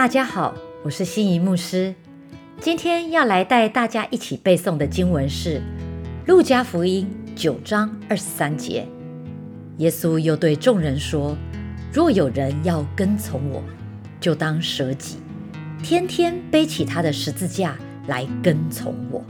大家好，我是心仪牧师。今天要来带大家一起背诵的经文是《路加福音》九章二十三节。耶稣又对众人说：“若有人要跟从我，就当舍己，天天背起他的十字架来跟从我。”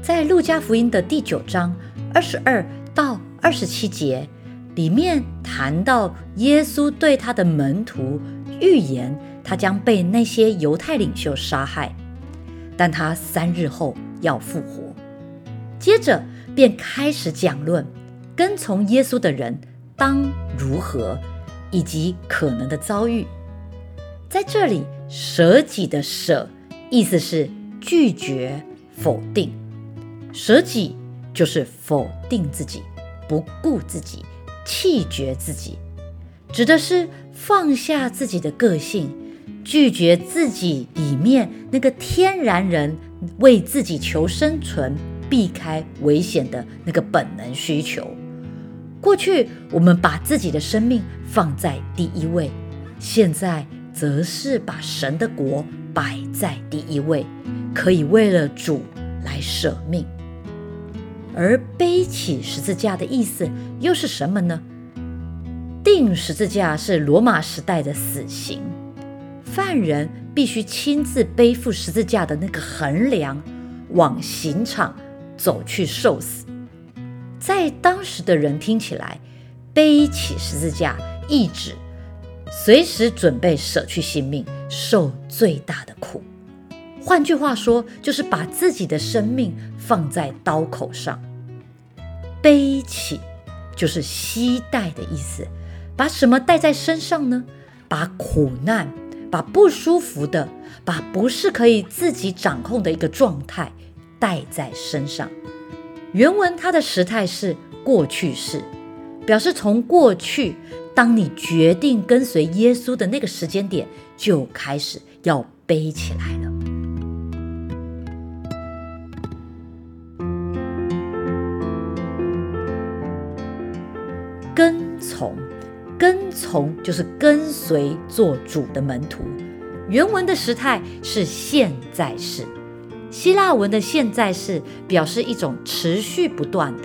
在《路加福音》的第九章二十二到二十七节里面谈到耶稣对他的门徒。预言他将被那些犹太领袖杀害，但他三日后要复活。接着便开始讲论跟从耶稣的人当如何，以及可能的遭遇。在这里，舍己的舍意思是拒绝、否定。舍己就是否定自己，不顾自己，弃绝自己。指的是放下自己的个性，拒绝自己里面那个天然人为自己求生存、避开危险的那个本能需求。过去我们把自己的生命放在第一位，现在则是把神的国摆在第一位，可以为了主来舍命。而背起十字架的意思又是什么呢？钉十字架是罗马时代的死刑，犯人必须亲自背负十字架的那个横梁，往刑场走去受死。在当时的人听起来，背起十字架意指随时准备舍去性命，受最大的苦。换句话说，就是把自己的生命放在刀口上。背起就是携带的意思。把什么带在身上呢？把苦难、把不舒服的、把不是可以自己掌控的一个状态带在身上。原文它的时态是过去式，表示从过去，当你决定跟随耶稣的那个时间点，就开始要背起来了。跟从。跟从就是跟随做主的门徒。原文的时态是现在式，希腊文的现在式表示一种持续不断的、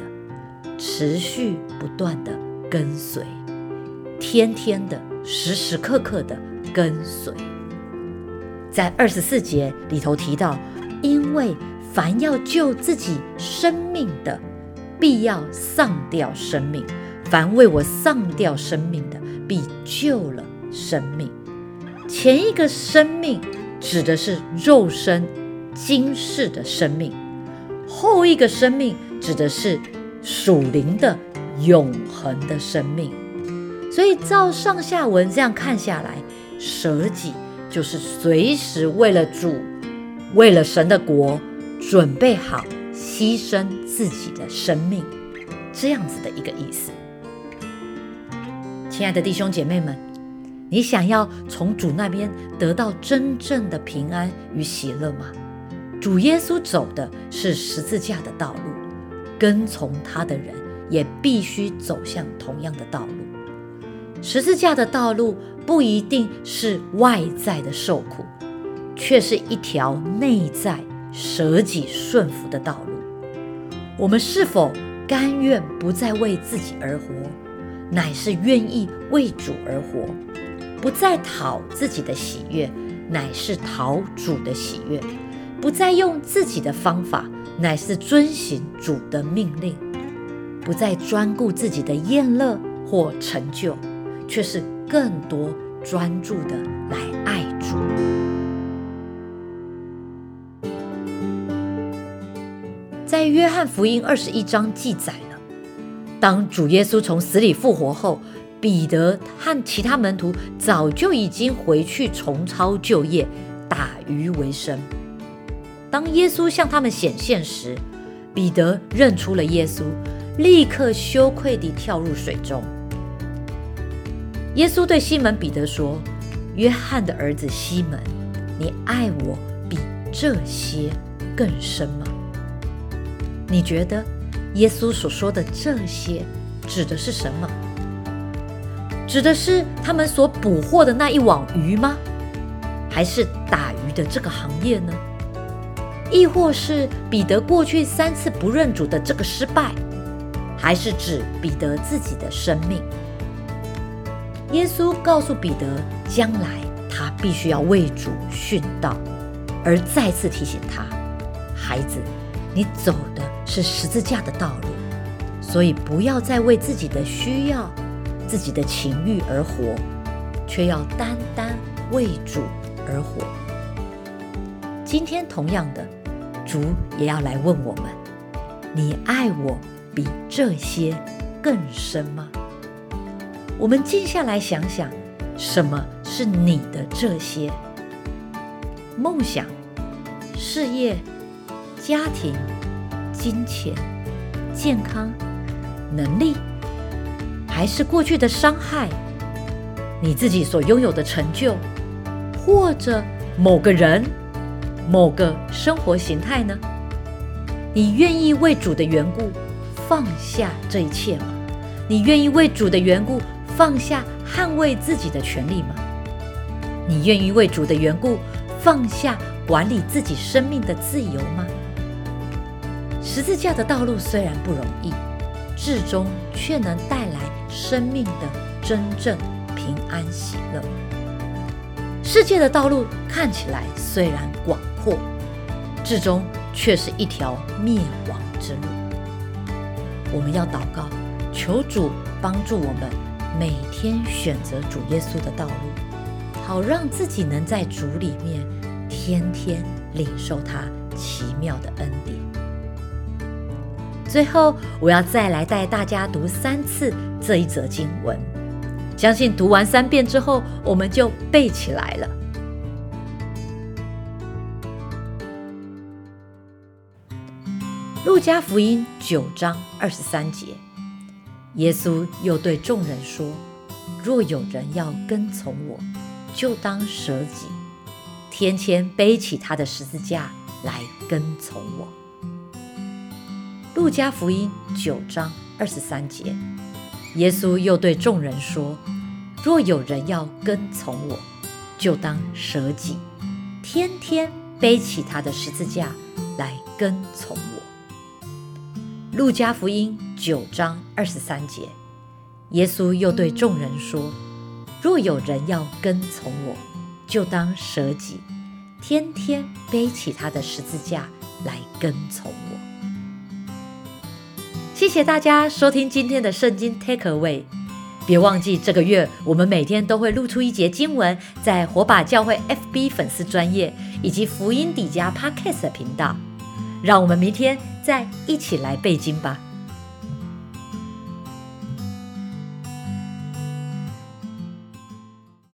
持续不断的跟随，天天的、时时刻刻的跟随。在二十四节里头提到，因为凡要救自己生命的，必要丧掉生命。凡为我丧掉生命的，必救了生命。前一个生命指的是肉身、今世的生命；后一个生命指的是属灵的、永恒的生命。所以，照上下文这样看下来，舍己就是随时为了主、为了神的国，准备好牺牲自己的生命，这样子的一个意思。亲爱的弟兄姐妹们，你想要从主那边得到真正的平安与喜乐吗？主耶稣走的是十字架的道路，跟从他的人也必须走向同样的道路。十字架的道路不一定是外在的受苦，却是一条内在舍己顺服的道路。我们是否甘愿不再为自己而活？乃是愿意为主而活，不再讨自己的喜悦，乃是讨主的喜悦；不再用自己的方法，乃是遵行主的命令；不再专顾自己的宴乐或成就，却是更多专注的来爱主。在约翰福音二十一章记载。当主耶稣从死里复活后，彼得和其他门徒早就已经回去重操旧业，打鱼为生。当耶稣向他们显现时，彼得认出了耶稣，立刻羞愧地跳入水中。耶稣对西门彼得说：“约翰的儿子西门，你爱我比这些更深吗？你觉得？”耶稣所说的这些指的是什么？指的是他们所捕获的那一网鱼吗？还是打鱼的这个行业呢？亦或是彼得过去三次不认主的这个失败，还是指彼得自己的生命？耶稣告诉彼得，将来他必须要为主殉道，而再次提醒他：孩子，你走的是十字架的道路，所以不要再为自己的需要、自己的情欲而活，却要单单为主而活。今天同样的。主也要来问我们：你爱我比这些更深吗？我们静下来想想，什么是你的这些？梦想、事业、家庭、金钱、健康、能力，还是过去的伤害？你自己所拥有的成就，或者某个人？某个生活形态呢？你愿意为主的缘故放下这一切吗？你愿意为主的缘故放下捍卫自己的权利吗？你愿意为主的缘故放下管理自己生命的自由吗？十字架的道路虽然不容易，至终却能带来生命的真正平安喜乐。世界的道路看起来虽然广。阔至终却是一条灭亡之路。我们要祷告，求主帮助我们每天选择主耶稣的道路，好让自己能在主里面天天领受他奇妙的恩典。最后，我要再来带大家读三次这一则经文，相信读完三遍之后，我们就背起来了。路加福音九章二十三节，耶稣又对众人说：“若有人要跟从我，就当舍己，天天背起他的十字架来跟从我。”路加福音九章二十三节，耶稣又对众人说：“若有人要跟从我，就当舍己，天天背起他的十字架来跟从我。”路加福音九章二十三节，耶稣又对众人说：“若有人要跟从我，就当舍己，天天背起他的十字架来跟从我。”谢谢大家收听今天的圣经 Take Away。别忘记这个月我们每天都会录出一节经文，在火把教会 FB 粉丝专业以及福音底加 Podcast 频道。让我们明天再一起来背经吧。